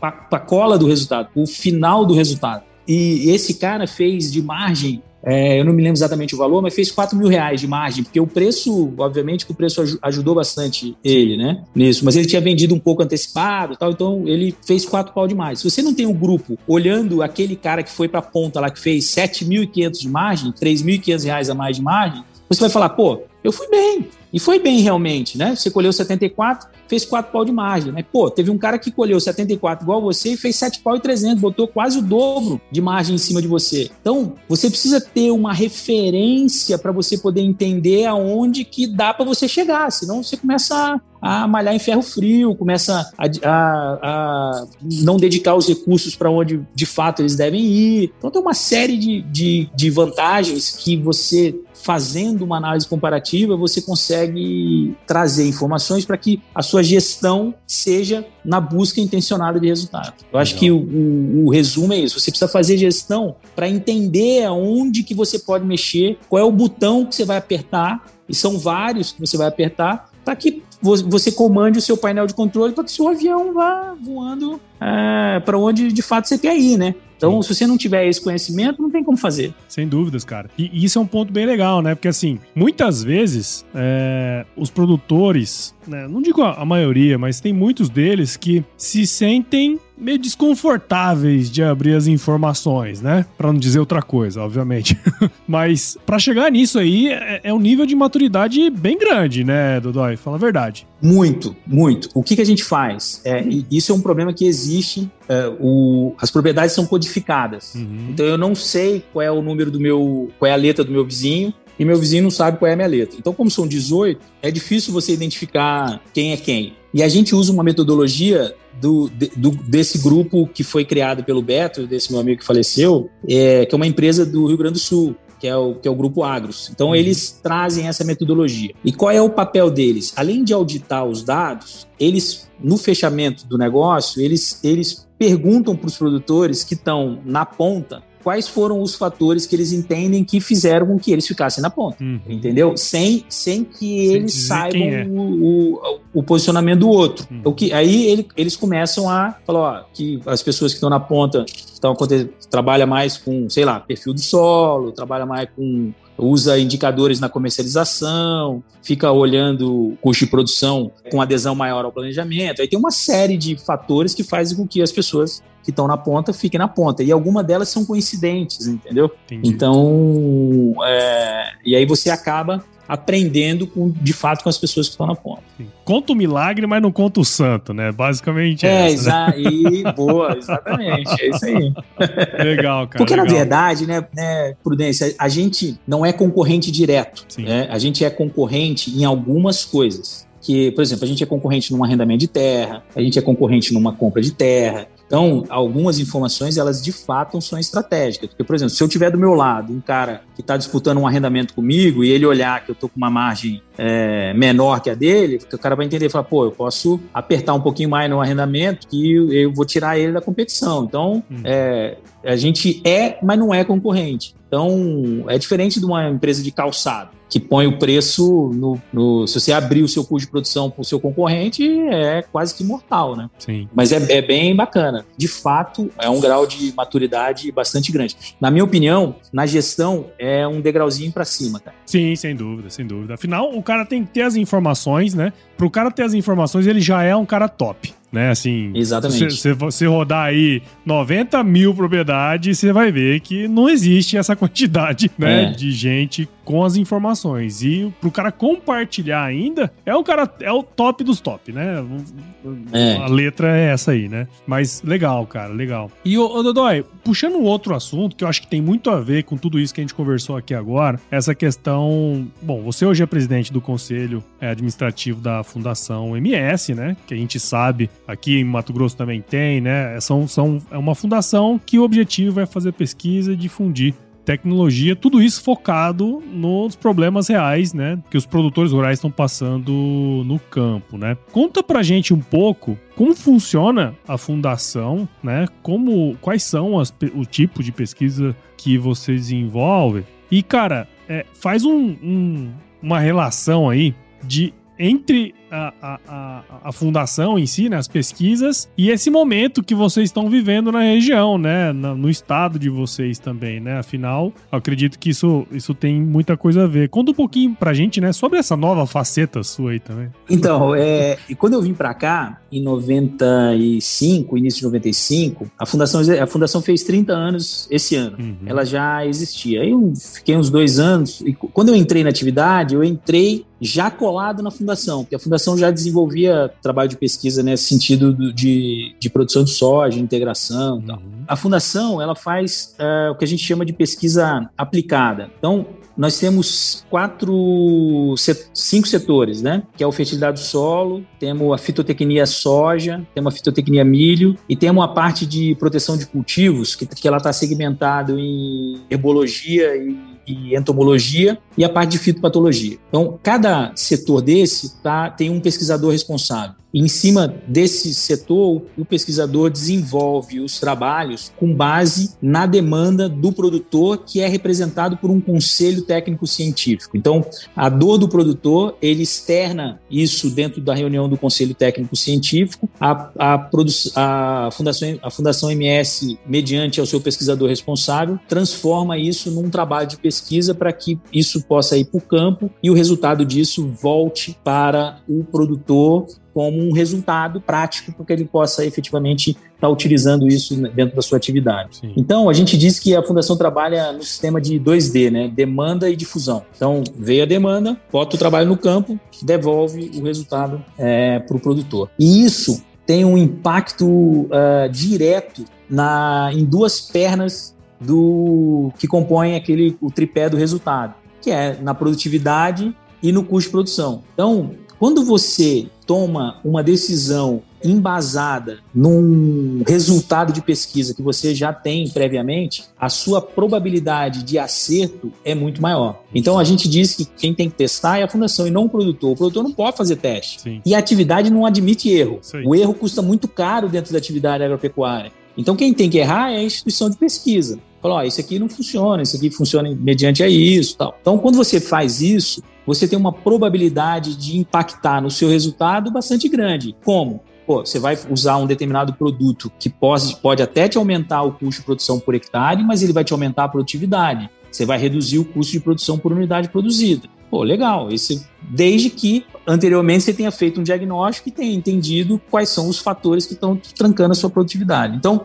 para a cola do resultado, o final do resultado. E esse cara fez de margem é, eu não me lembro exatamente o valor, mas fez 4 mil reais de margem, porque o preço, obviamente, que o preço ajudou bastante ele, né? Nisso. Mas ele tinha vendido um pouco antecipado tal, então ele fez 4 pau de mais. Se você não tem um grupo olhando aquele cara que foi para a ponta lá, que fez 7.500 de margem, 3.500 reais a mais de margem, você vai falar, pô, eu fui bem. E foi bem realmente, né? Você colheu 74, fez 4 pau de margem, né? Pô, teve um cara que colheu 74 igual você e fez 7 pau e 300, botou quase o dobro de margem em cima de você. Então, você precisa ter uma referência para você poder entender aonde que dá para você chegar, senão você começa a, malhar em ferro frio, começa a, a, a não dedicar os recursos para onde de fato eles devem ir. Então, tem uma série de, de, de vantagens que você fazendo uma análise comparativa, você consegue trazer informações para que a sua gestão seja na busca intencionada de resultado. Eu acho que o, o, o, resumo é isso. Você precisa fazer gestão para entender aonde que você pode mexer, qual é o botão que você vai apertar, e são vários que você vai apertar, para que você comande o seu painel de controle para que o seu avião vá voando é, para onde de fato você quer ir, né? Então, Sim. se você não tiver esse conhecimento, não tem como fazer. Sem dúvidas, cara. E isso é um ponto bem legal, né? Porque, assim, muitas vezes é, os produtores, né, não digo a maioria, mas tem muitos deles que se sentem meio desconfortáveis de abrir as informações, né? Para não dizer outra coisa, obviamente. [LAUGHS] Mas para chegar nisso aí é, é, um nível de maturidade bem grande, né, Dodói? Fala a verdade. Muito, muito. O que, que a gente faz? É, isso é um problema que existe. É, o, as propriedades são codificadas. Uhum. Então eu não sei qual é o número do meu, qual é a letra do meu vizinho e meu vizinho não sabe qual é a minha letra. Então, como são 18, é difícil você identificar quem é quem. E a gente usa uma metodologia do, do, desse grupo que foi criado pelo Beto, desse meu amigo que faleceu, é, que é uma empresa do Rio Grande do Sul, que é o, que é o grupo Agros. Então, uhum. eles trazem essa metodologia. E qual é o papel deles? Além de auditar os dados, eles, no fechamento do negócio, eles, eles perguntam para os produtores que estão na ponta quais foram os fatores que eles entendem que fizeram com que eles ficassem na ponta, uhum. entendeu? Sem, sem que sem eles saibam é. o, o, o, posicionamento do outro. Uhum. O que, aí ele, eles começam a falar ó, que as pessoas que estão na ponta estão trabalha mais com, sei lá, perfil do solo, trabalha mais com usa indicadores na comercialização, fica olhando custo de produção com adesão maior ao planejamento. Aí tem uma série de fatores que fazem com que as pessoas que estão na ponta fiquem na ponta. E algumas delas são coincidentes, entendeu? Entendi. Então, é, e aí você acaba aprendendo com, de fato com as pessoas que estão na ponta. Sim. Conta o milagre, mas não conta o santo, né? Basicamente é, é essa, né? e boa, exatamente, é isso aí. Legal, cara. Porque legal. na verdade, né, né, Prudência, a gente não é concorrente direto, né? A gente é concorrente em algumas coisas. Que, por exemplo, a gente é concorrente num arrendamento de terra, a gente é concorrente numa compra de terra, então, algumas informações, elas de fato são estratégicas. Porque, por exemplo, se eu tiver do meu lado um cara que está disputando um arrendamento comigo e ele olhar que eu estou com uma margem é, menor que a dele, o cara vai entender e falar, pô, eu posso apertar um pouquinho mais no arrendamento que eu vou tirar ele da competição. Então, hum. é, a gente é, mas não é concorrente. Então, é diferente de uma empresa de calçado, que põe o preço no. no se você abrir o seu custo de produção para o seu concorrente, é quase que mortal, né? Sim. Mas é, é, bem bacana. De fato, é um grau de maturidade bastante grande. Na minha opinião, na gestão, é um degrauzinho para cima, cara. Sim, sem dúvida, sem dúvida. Afinal, o cara tem que ter as informações, né? Para o cara ter as informações, ele já é um cara top né? Assim, Exatamente. Se você rodar aí 90 mil propriedades, você vai ver que não existe essa [LAUGHS] quantidade, né? É. De gente com as informações. E pro cara compartilhar ainda, é o cara, é o top dos top, né? É. A letra é essa aí, né? Mas legal, cara, legal. E, ô, Dodói, puxando um outro assunto que eu acho que tem muito a ver com tudo isso que a gente conversou aqui agora, essa questão. Bom, você hoje é presidente do conselho é, administrativo da Fundação MS, né? Que a gente sabe aqui em Mato Grosso também tem, né? São, são, é uma fundação que o objetivo é fazer pesquisa e difundir tecnologia, tudo isso focado nos problemas reais, né, que os produtores rurais estão passando no campo, né? Conta pra gente um pouco como funciona a fundação, né? Como, quais são as, o tipo de pesquisa que vocês desenvolvem e, cara, é, faz um, um, uma relação aí de entre a, a, a, fundação em si, né, as pesquisas, e esse momento que vocês estão vivendo na região, né, no, no estado de vocês também, né? Afinal, eu acredito que isso, isso tem muita coisa a ver. Conta um pouquinho pra gente, né, sobre essa nova faceta sua aí também. Então, é, quando eu vim para cá, em 95, início de 95, a fundação, a fundação fez 30 anos esse ano. Uhum. Ela já existia. Aí eu fiquei uns dois anos, e quando eu entrei na atividade, eu entrei já colado na fundação, porque a fundação já desenvolvia trabalho de pesquisa nesse sentido de, de produção de soja, integração tal. Uhum. A fundação, ela faz uh, o que a gente chama de pesquisa aplicada. Então, nós temos quatro, cinco setores, né? Que é o fertilidade do solo, temos a fitotecnia soja, temos a fitotecnia milho e temos a parte de proteção de cultivos, que, que ela está segmentado em herbologia e e entomologia e a parte de fitopatologia. Então, cada setor desse tá, tem um pesquisador responsável. Em cima desse setor, o pesquisador desenvolve os trabalhos com base na demanda do produtor, que é representado por um conselho técnico científico. Então, a dor do produtor, ele externa isso dentro da reunião do conselho técnico científico. A, a, a, Fundação, a Fundação MS, mediante ao seu pesquisador responsável, transforma isso num trabalho de pesquisa para que isso possa ir para o campo e o resultado disso volte para o produtor como um resultado prático para que ele possa efetivamente estar tá utilizando isso dentro da sua atividade. Sim. Então, a gente diz que a Fundação trabalha no sistema de 2D, né? Demanda e difusão. Então, veio a demanda, bota o trabalho no campo, devolve o resultado é, para o produtor. E isso tem um impacto uh, direto na, em duas pernas do que compõem aquele o tripé do resultado, que é na produtividade e no custo de produção. Então, quando você toma uma decisão embasada num resultado de pesquisa que você já tem previamente, a sua probabilidade de acerto é muito maior. Então a gente diz que quem tem que testar é a fundação e não o produtor. O produtor não pode fazer teste. Sim. E a atividade não admite erro. O erro custa muito caro dentro da atividade agropecuária. Então quem tem que errar é a instituição de pesquisa. Falou, oh, isso aqui não funciona, isso aqui funciona mediante a isso, tal. Então quando você faz isso, você tem uma probabilidade de impactar no seu resultado bastante grande. Como? Pô, você vai usar um determinado produto que pode, pode até te aumentar o custo de produção por hectare, mas ele vai te aumentar a produtividade. Você vai reduzir o custo de produção por unidade produzida. Pô, legal. Esse, desde que anteriormente você tenha feito um diagnóstico e tenha entendido quais são os fatores que estão trancando a sua produtividade. Então,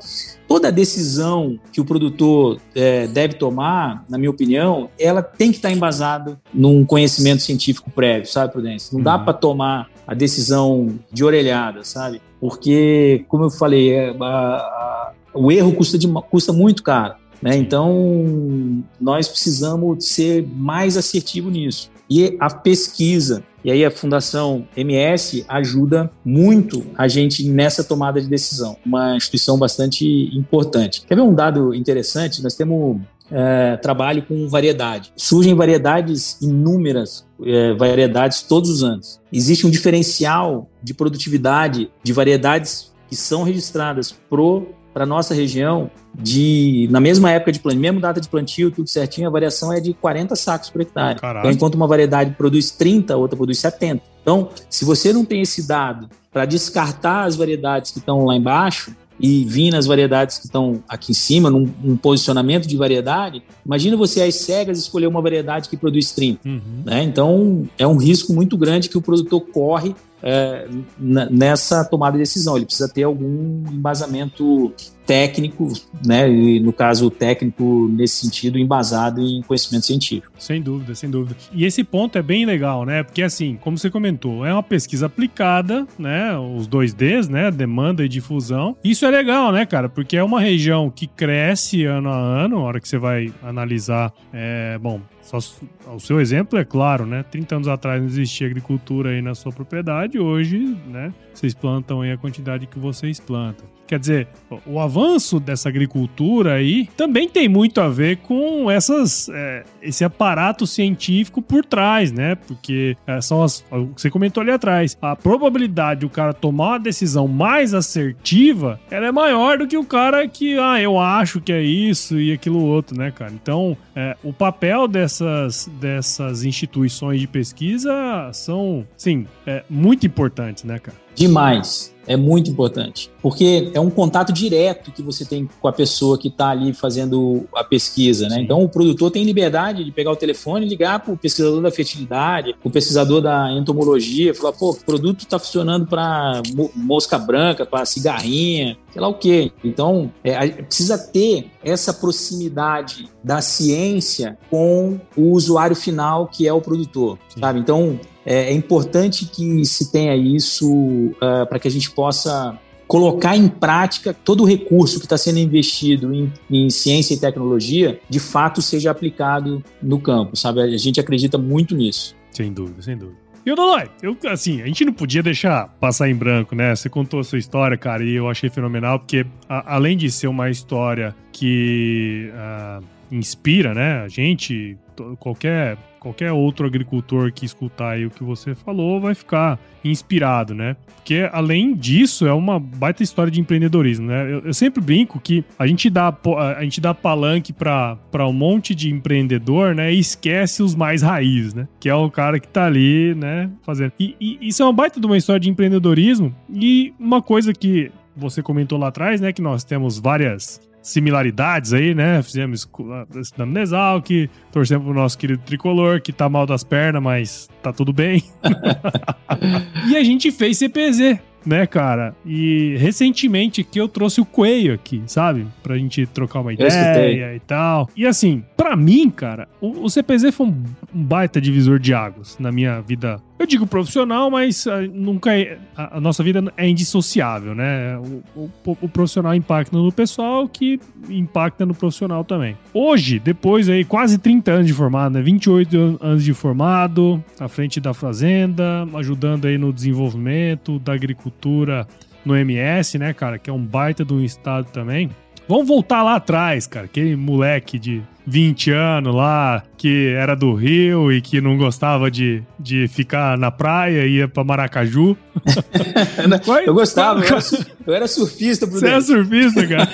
toda decisão que o produtor é, deve tomar, na minha opinião, ela tem que estar embasada num conhecimento científico prévio, sabe, Prudência? Não uhum. dá para tomar a decisão de orelhada, sabe? Porque, como eu falei, é, a, a, o erro custa, de, custa muito caro. Né? Então, nós precisamos ser mais assertivo nisso. E a pesquisa, e aí a Fundação MS ajuda muito a gente nessa tomada de decisão, uma instituição bastante importante. Quer ver um dado interessante? Nós temos é, trabalho com variedade. Surgem variedades inúmeras, é, variedades todos os anos. Existe um diferencial de produtividade de variedades que são registradas pro para nossa região, de na mesma época de plantio, mesmo data de plantio, tudo certinho, a variação é de 40 sacos por hectare. Então, enquanto uma variedade produz 30, a outra produz 70. Então, se você não tem esse dado para descartar as variedades que estão lá embaixo e vir nas variedades que estão aqui em cima, num, num, posicionamento de variedade, imagina você às cegas escolher uma variedade que produz 30. Uhum. Né? Então, é um risco muito grande que o produtor corre é, nessa tomada de decisão. Ele precisa ter algum embasamento técnico, né? E no caso técnico nesse sentido embasado em conhecimento científico. Sem dúvida, sem dúvida. E esse ponto é bem legal, né? Porque assim, como você comentou, é uma pesquisa aplicada, né? Os dois Ds, né? Demanda e difusão. Isso é legal, né, cara? Porque é uma região que cresce ano a ano. A hora que você vai analisar, é, bom, só, o seu exemplo é claro, né? 30 anos atrás não existia agricultura aí na sua propriedade, hoje, né? Vocês plantam aí a quantidade que vocês plantam. Quer dizer, o, o avanço dessa agricultura aí também tem muito a ver com essas, é, esse aparato científico por trás, né? Porque é, são as. Você comentou ali atrás. A probabilidade do cara tomar uma decisão mais assertiva ela é maior do que o cara que, ah, eu acho que é isso e aquilo outro, né, cara? Então, é, o papel dessas, dessas instituições de pesquisa são, sim, é, muito importantes, né, cara? Demais. É muito importante, porque é um contato direto que você tem com a pessoa que está ali fazendo a pesquisa, né? Sim. Então o produtor tem liberdade de pegar o telefone e ligar para o pesquisador da fertilidade, o pesquisador da entomologia, falar, pô, o produto está funcionando para mosca branca, para cigarrinha, sei lá o quê. Então é, precisa ter essa proximidade da ciência com o usuário final, que é o produtor, sabe? Então é, é importante que se tenha isso uh, para que a gente possa colocar em prática todo o recurso que está sendo investido em, em, ciência e tecnologia, de fato seja aplicado no campo, sabe? A gente acredita muito nisso. Sem dúvida, sem dúvida. E o Dodói, eu, assim, a gente não podia deixar passar em branco, né? Você contou a sua história, cara, e eu achei fenomenal, porque a, além de ser uma história que uh, inspira, né, a gente, qualquer qualquer outro agricultor que escutar aí o que você falou vai ficar inspirado, né? Porque além disso é uma baita história de empreendedorismo, né? Eu, eu sempre brinco que a gente dá a gente dá palanque para um monte de empreendedor, né? E esquece os mais raízes, né? Que é o cara que tá ali, né? Fazendo. E, e isso é uma baita de uma história de empreendedorismo e uma coisa que você comentou lá atrás, né? Que nós temos várias similaridades aí, né? Fizemos estudando Nesalc, torcemos pro nosso querido tricolor, que tá mal das pernas, mas tá tudo bem. [LAUGHS] e a gente fez CPZ, né, cara? E recentemente que eu trouxe o Coelho aqui, sabe? Pra gente trocar uma ideia e tal. E assim, para mim, cara, o, o, CPZ foi um, um, baita divisor de águas na minha vida. Eu digo profissional, mas uh, nunca é, a, nossa vida é indissociável, né? O, o, o, profissional impacta no pessoal, que impacta no profissional também. Hoje, depois aí, quase 30 anos de formado, né? 28 anos de formado, à frente da fazenda, ajudando aí no desenvolvimento da agricultura no MS, né, cara? Que é um baita um estado também. Vamos voltar lá atrás, cara. Aquele moleque de 20 anos lá, que era do Rio e que não gostava de, de ficar na praia, ia pra Maracaju. [LAUGHS] eu gostava, eu era, eu era surfista. Você era surfista, cara?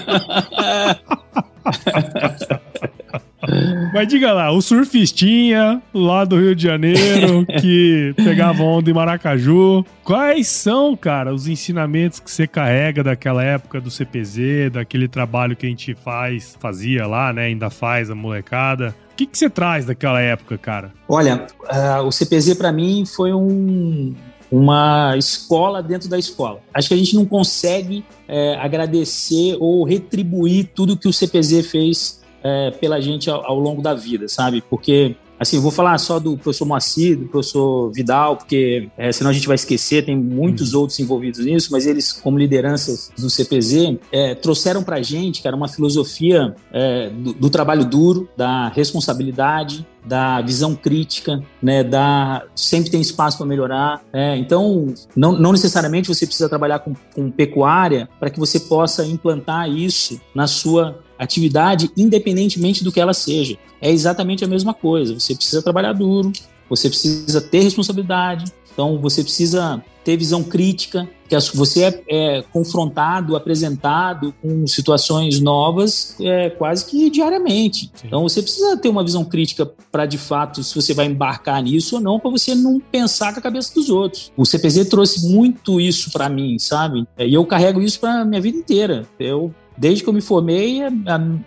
[LAUGHS] Mas diga lá, o surfistinha lá do Rio de Janeiro [LAUGHS] que pegava onda em Maracaju, quais são, cara, os ensinamentos que você carrega daquela época do CPZ, daquele trabalho que a gente faz, fazia lá, né, ainda faz a molecada? O que, que você traz daquela época, cara? Olha, uh, o CPZ para mim foi um, uma escola dentro da escola. Acho que a gente não consegue é, agradecer ou retribuir tudo que o CPZ fez é, pela gente ao, ao, longo da vida, sabe? Porque, assim, eu vou falar só do professor Moacir, do professor Vidal, porque é, senão a gente vai esquecer, tem muitos uhum. outros envolvidos nisso, mas eles, como lideranças do CPZ, é, trouxeram pra gente, cara, uma filosofia é, do, do trabalho duro, da responsabilidade, da visão crítica, né, da sempre tem espaço para melhorar. É, então, não, não, necessariamente você precisa trabalhar com, com pecuária para que você possa implantar isso na sua atividade, independentemente do que ela seja. É exatamente a mesma coisa. Você precisa trabalhar duro, você precisa ter responsabilidade, então você precisa ter visão crítica, que você é, é confrontado, apresentado com situações novas é, quase que diariamente. Sim. Então você precisa ter uma visão crítica para de fato se você vai embarcar nisso ou não, para você não pensar com a cabeça dos outros. O CPZ trouxe muito isso para mim, sabe? E eu carrego isso para minha vida inteira. Eu desde que eu me formei, a,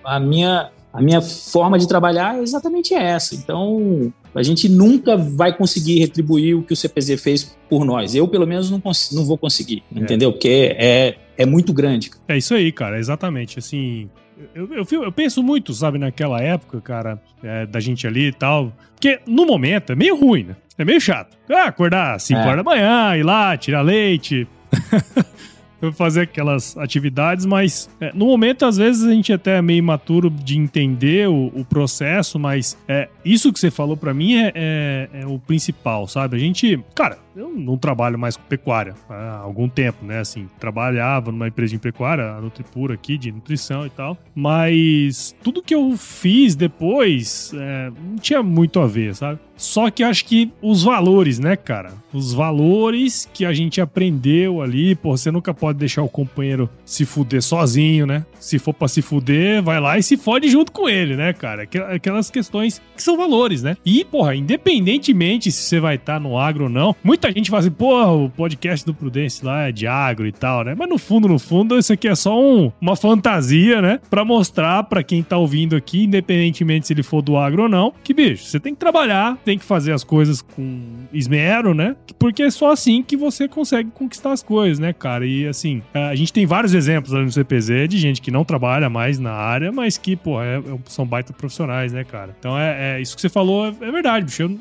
a, minha, a minha forma de trabalhar é exatamente essa. Então, a gente nunca vai conseguir retribuir o que o CPZ fez por nós. Eu, pelo menos, não, não vou conseguir, é. entendeu? Porque é, é muito grande. É isso aí, cara, exatamente. Assim, eu, eu, eu, penso muito, sabe, naquela época, cara, é, da gente ali e tal. Porque no momento é meio ruim, né? É meio chato. Ah, acordar às 5 é. horas da manhã, ir lá, tirar leite. [LAUGHS] fazer aquelas atividades, mas é, no momento, às vezes, a gente até é meio imaturo de entender o, o processo, mas é, isso que você falou para mim é, é, é, o principal, sabe? A gente, cara, eu não trabalho mais com pecuária há algum tempo, né? Assim, trabalhava numa empresa de pecuária, a Nutripura aqui, de nutrição e tal, mas tudo que eu fiz depois é, não tinha muito a ver, sabe? Só que acho que os valores, né, cara? Os valores que a gente aprendeu ali, pô, você nunca pode deixar o companheiro se fuder sozinho, né? Se for pra se fuder, vai lá e se fode junto com ele, né, cara? Aquelas questões que são valores, né? E, porra, independentemente se você vai estar tá no agro ou não, muita gente fala assim, porra, o podcast do Prudence lá é de agro e tal, né? Mas no fundo, no fundo, isso aqui é só um, uma fantasia, né? Pra mostrar pra quem tá ouvindo aqui, independentemente se ele for do agro ou não, que, bicho, você tem que trabalhar, tem que fazer as coisas com esmero, né? Porque é só assim que você consegue conquistar as coisas, né, cara? E assim, a gente tem vários exemplos ali no CPZ de gente que não trabalha mais na área, mas que, pô, é, é são baita profissionais, né, cara? Então é, é, isso que você falou é, é verdade, bicho. Eu,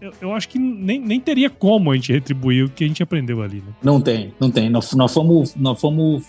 eu, eu, acho que nem, nem teria como a gente retribuir o que a gente aprendeu ali, né? Não tem, não tem. Nós, nós fomos. Nós fomos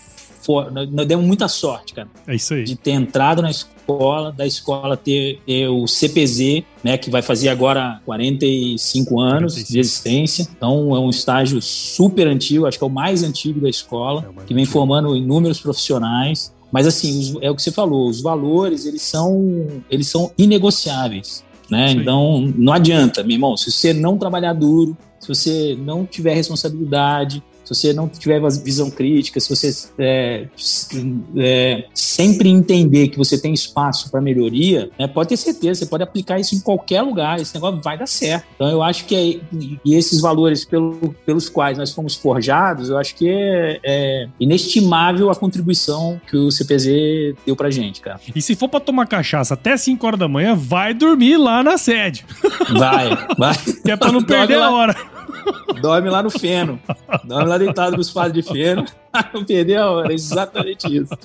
for, nós demos muita sorte, cara. É isso aí. De ter entrado na escola, da escola ter, ter o CPZ, né, que vai fazer agora 45 anos 45. de existência. Então é um estágio super antigo, acho que é o mais antigo da escola, é que vem antigo. formando inúmeros profissionais. Mas assim, é o que você falou, os valores, eles são, eles são inegociáveis. Né? Então, não adianta, meu irmão, se você não trabalhar duro, se você não tiver responsabilidade, se você não tiver visão crítica, se você é, é, sempre entender que você tem espaço para melhoria, né, pode ter certeza, você pode aplicar isso em qualquer lugar, esse negócio vai dar certo. Então eu acho que é, e esses valores pelo, pelos quais nós fomos forjados, eu acho que é, é inestimável a contribuição que o CPZ deu pra gente, cara. E se for para tomar cachaça até 5 horas da manhã, vai dormir lá na sede. Vai, vai. [LAUGHS] que é pra não perder a hora. Dorme lá no feno. Dorme lá deitado com os padres de feno. Não perdeu? Exatamente isso.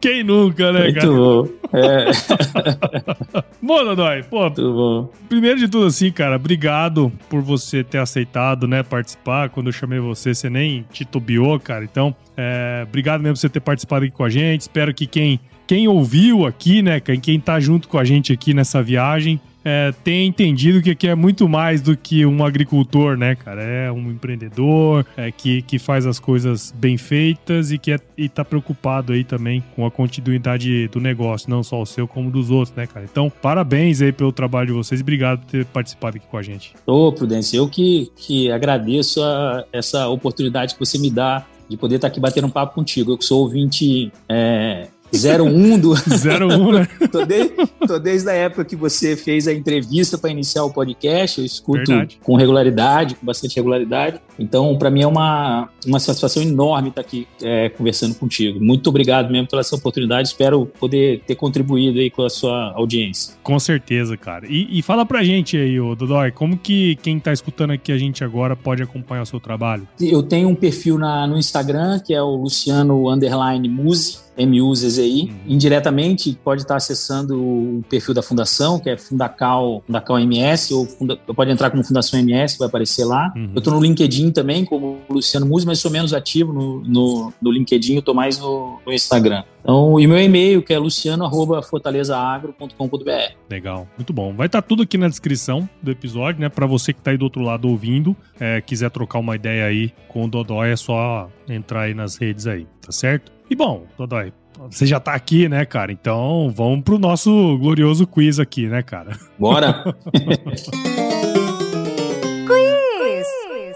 Quem nunca, né, Muito cara? bom. É. [LAUGHS] bom, Dodói, pô. Muito bom. Primeiro de tudo, assim, cara, obrigado por você ter aceitado, né, participar. Quando eu chamei você, você nem titubeou, cara. Então, é, obrigado mesmo por você ter participado aqui com a gente. Espero que quem, quem ouviu aqui, né, quem tá junto com a gente aqui nessa viagem, é, tem entendido que aqui é muito mais do que um agricultor, né, cara? É um empreendedor é, que, que faz as coisas bem feitas e que é, e tá preocupado aí também com a continuidade do negócio, não só o seu, como dos outros, né, cara? Então, parabéns aí pelo trabalho de vocês obrigado por ter participado aqui com a gente. Ô, Prudência, eu que, que agradeço a, essa oportunidade que você me dá de poder estar aqui batendo um papo contigo. Eu que sou ouvinte é, 01 do. [LAUGHS] 01, né? tô, desde, tô desde a época que você fez a entrevista para iniciar o podcast, eu escuto Verdade. com regularidade, com bastante regularidade. Então, para mim é uma, uma satisfação enorme estar aqui é, conversando contigo. Muito obrigado mesmo pela essa oportunidade. Espero poder ter contribuído aí com a sua audiência. Com certeza, cara. E, e fala pra gente aí, ô Dodói, como que quem tá escutando aqui a gente agora pode acompanhar o seu trabalho? Eu tenho um perfil na, no Instagram, que é o Luciano Underline Muse MUZZI. Uhum. Indiretamente, pode estar acessando o perfil da fundação, que é Fundacal, Fundacal MS, ou funda, pode entrar como Fundação MS, vai aparecer lá. Uhum. Eu estou no LinkedIn também, como Luciano Muse, mas sou menos ativo no, no, no LinkedIn, eu estou mais no, no Instagram. Então, e meu e-mail, que é luciano.fortalezaagro.com.br. Legal, muito bom. Vai estar tá tudo aqui na descrição do episódio, né? Para você que está aí do outro lado ouvindo, é, quiser trocar uma ideia aí com o Dodói, é só entrar aí nas redes aí, tá certo? E bom, Dodói, você já tá aqui, né, cara? Então vamos pro nosso glorioso quiz aqui, né, cara? Bora! [LAUGHS] quiz!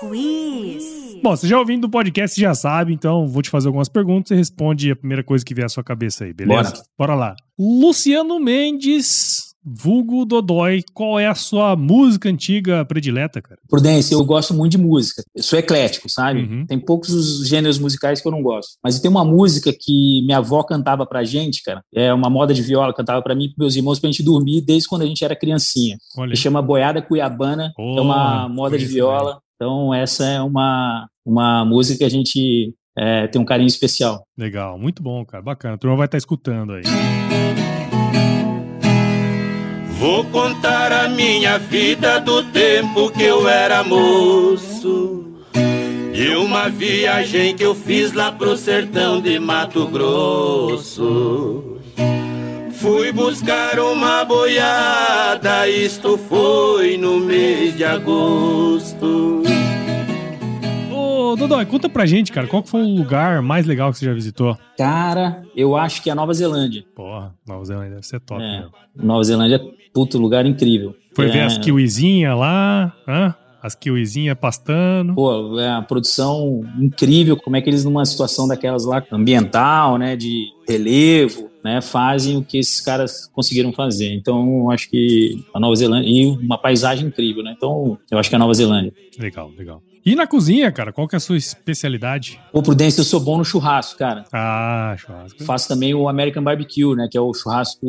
Quiz! Bom, você já ouvindo o podcast, já sabe, então vou te fazer algumas perguntas e responde a primeira coisa que vier à sua cabeça aí, beleza? Bora, Bora lá. Luciano Mendes Vulgo Dodói, qual é a sua música antiga predileta, cara? Prudência, eu gosto muito de música. Eu sou eclético, sabe? Uhum. Tem poucos os gêneros musicais que eu não gosto. Mas tem uma música que minha avó cantava pra gente, cara. É uma moda de viola, cantava pra mim e meus irmãos pra gente dormir desde quando a gente era criancinha. Olha. Que chama Boiada Cuiabana. Oh, é uma moda de viola. Então, essa é uma, uma música que a gente é, tem um carinho especial. Legal, muito bom, cara. Bacana. A turma vai estar tá escutando aí. Vou contar a minha vida do tempo que eu era moço. E uma viagem que eu fiz lá pro sertão de Mato Grosso. Fui buscar uma boiada, isto foi no mês de agosto. Ô, Dodói, conta pra gente, cara, qual que foi o lugar mais legal que você já visitou? Cara, eu acho que é a Nova Zelândia. Porra, Nova Zelândia deve ser top, É. Nova Zelândia é puto lugar incrível. Foi é, ver as kiwizinhas lá, hã? As kiwizinhas pastando. Pô, é uma produção incrível, como é que eles numa situação daquelas lá ambiental, né, de relevo, né, fazem o que esses caras conseguiram fazer. Então, eu acho que a Nova Zelândia e uma paisagem incrível, né? Então, eu acho que é a Nova Zelândia. Legal, legal. E na cozinha, cara, qual que é a sua especialidade? Pô, Prudência, eu sou bom no churrasco, cara. Ah, churrasco. Faço também o American Barbecue, né, que é o churrasco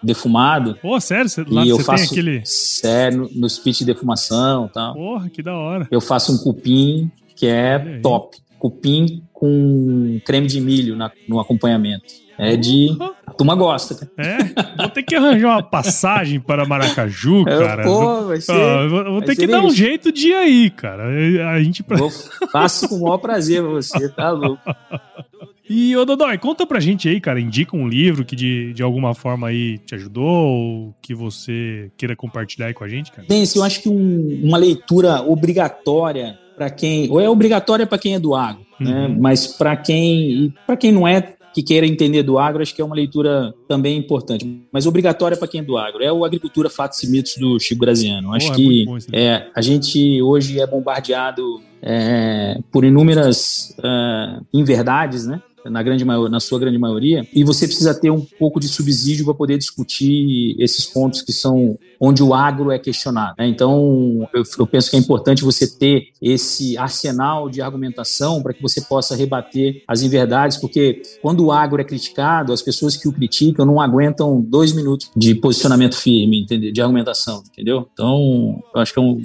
defumado. Pô, sério? Você, lá e eu faço tem aquele... sério no, no spit de defumação, e tal. Porra, que da hora. Eu faço um cupim que é top. Cupim com creme de milho na- no acompanhamento. É de. A turma gosta, cara. É? Vou ter que arranjar uma passagem para Maracaju, Eu, cara. pô, vai ser. Ah, eu vou, vou vai ter que dar um jeito de ir aí, cara. A gente. Vou, faço com o maior prazer pra você, tá louco? [LAUGHS] E, ô Dodói, conta pra gente aí, cara. Indica um livro que de, de alguma forma aí te ajudou ou que você queira compartilhar aí com a gente, cara. Bem, assim, eu acho que um- uma leitura obrigatória para quem. Ou é obrigatória para quem é do agro, né? Uhum. Mas para quem. para quem não é. Que queira entender do agro, acho que é uma leitura também importante, mas obrigatória para quem é do agro. É o Agricultura, Fatos e Mitos do Chico Graziano. Acho Pô, é que bom. É, a gente hoje é bombardeado é, por inúmeras é, inverdades, né? Na, grande na sua grande maioria, e você precisa ter um pouco de subsídio para poder discutir esses pontos que são onde o agro é questionado. né? Então, eu, eu penso que é importante você ter esse arsenal de argumentação para que você possa rebater as inverdades, porque quando o agro é criticado, as pessoas que o criticam não aguentam dois minutos de posicionamento firme, entendeu? de argumentação, entendeu? Então, eu acho que é um-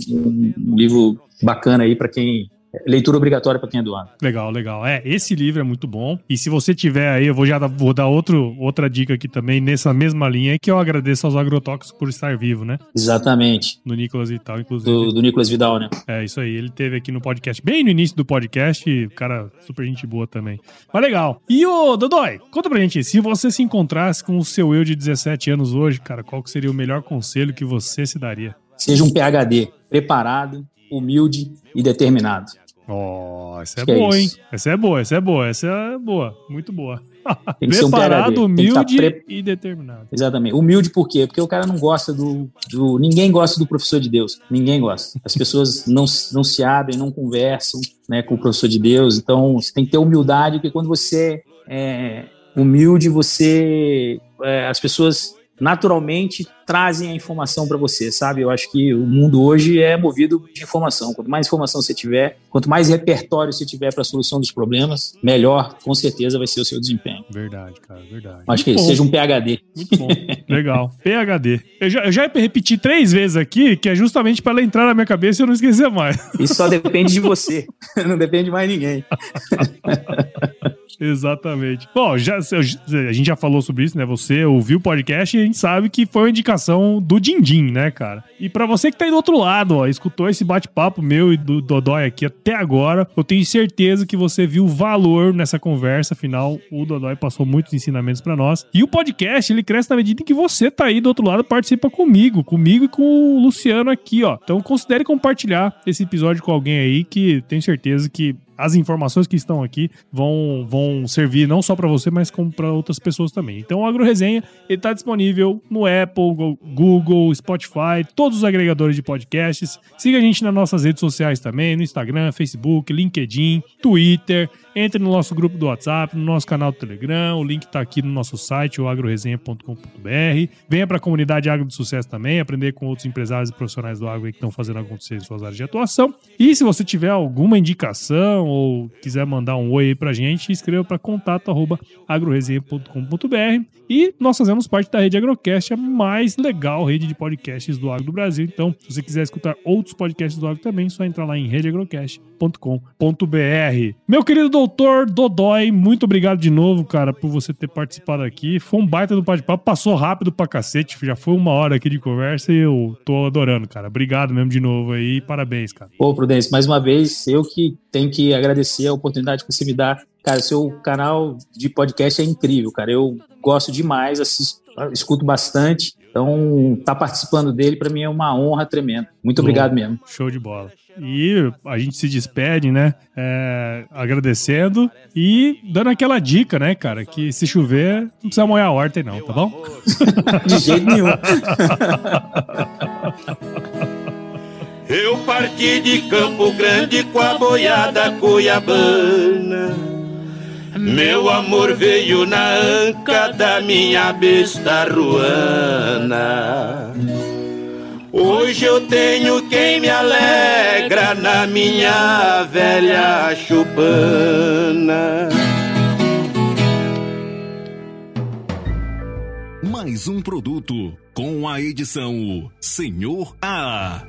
um livro bacana aí para quem leitura obrigatória para quem é do agro. Legal, legal. É, esse livro é muito bom. E se você tiver aí, eu vou já dar, vou dar outro, outra dica aqui também nessa mesma linha, que eu agradeço aos agrotóxicos por estar vivo, né? Exatamente. Do Nicolas e tal, inclusive. Do, do Nicolas Vidal, né? É, isso aí. Ele teve aqui no podcast, bem no início do podcast. e, Cara, super gente boa também. Mas legal. E ô, Dodói, conta pra gente, se você se encontrasse com o seu eu de 17 anos hoje, cara, qual seria o melhor conselho que você se daria? Seja um PhD preparado, humilde e determinado. Ó, essa é é boa, hein? Essa é boa, essa é boa, essa é boa. Muito boa. [LAUGHS] Tem que ser um Preparado. Tem que humilde estar pre- e determinado. Exatamente. Humilde por quê? Porque o cara não gosta do, do- Ninguém gosta do professor de Deus. Ninguém gosta. As pessoas não, não se abrem, não conversam né, com o professor de Deus. Então, você tem que ter humildade, porque quando você é humilde, você. é, as pessoas naturalmente trazem a informação para você, sabe? Eu acho que o mundo hoje é movido de informação. Quanto mais informação você tiver, quanto mais repertório você tiver para a solução dos problemas, melhor, com certeza, vai ser o seu desempenho. Verdade, cara, verdade. Acho que bom. Seja um PhD. Muito bom. Legal. PHD. Eu já, eu já repeti três vezes aqui, que é justamente pra ela entrar na minha cabeça e eu não esquecer mais. Isso só depende de você. [LAUGHS] Não depende de mais ninguém. [LAUGHS] Exatamente. Bom, já, a gente já falou sobre isso, né? Você ouviu o podcast e a gente sabe que foi uma indicação do Dindim, né, cara? E pra você que tá aí do outro lado, ó, escutou esse bate-papo meu e do Dodói aqui até agora, eu tenho certeza que você viu valor nessa conversa. Afinal, o Dodói passou muitos ensinamentos pra nós. E o podcast, ele cresce na medida em que você tá aí do outro lado participa comigo, comigo e com o Luciano aqui, ó. Então considere compartilhar esse episódio com alguém aí que tenho certeza que as informações que estão aqui vão, vão servir não só para você, mas como para outras pessoas também. Então, o Agro Resenha está disponível no Apple, Go- Google, Spotify, todos os agregadores de podcasts. Siga a gente nas nossas redes sociais também, no Instagram, Facebook, LinkedIn, Twitter. Entre no nosso grupo do WhatsApp, no nosso canal do Telegram. O link está aqui no nosso site, o agroresenha.com.br. Venha para a comunidade Agro de Sucesso também, aprender com outros empresários e profissionais do agro que estão fazendo acontecer em suas áreas de atuação. E se você tiver alguma indicação ou quiser mandar um oi aí pra gente, escreva para contato arroba agroresenha.com.br e nós fazemos parte da rede Agrocast, a mais legal rede de podcasts do agro do Brasil. Então, se você quiser escutar outros podcasts do agro também, é só entrar lá em redeagrocast.com.br. Meu querido doutor Dodói, muito obrigado de novo, cara, por você ter participado aqui. Foi um baita do bate-papo, passou rápido pra cacete, já foi uma hora aqui de conversa e eu tô adorando, cara. Obrigado mesmo de novo aí, parabéns, cara. Pô, Prudência, mais uma vez, eu que tenho que agradecer a oportunidade que você me dá. Cara, seu canal de podcast é incrível, cara. Eu gosto demais, assisto, escuto bastante. Então, tá participando dele para mim é uma honra tremenda. Muito obrigado mesmo. Show de bola. E a gente se despede, né? É, agradecendo e dando aquela dica, né, cara? Que se chover, não precisa molhar a horta, não, tá bom? [LAUGHS] de jeito nenhum. [LAUGHS] Eu parti de Campo Grande com a boiada cuiabana. Meu amor veio na anca da minha besta ruana. Hoje eu tenho quem me alegra na minha velha chupana. Mais um produto com a edição Senhor A.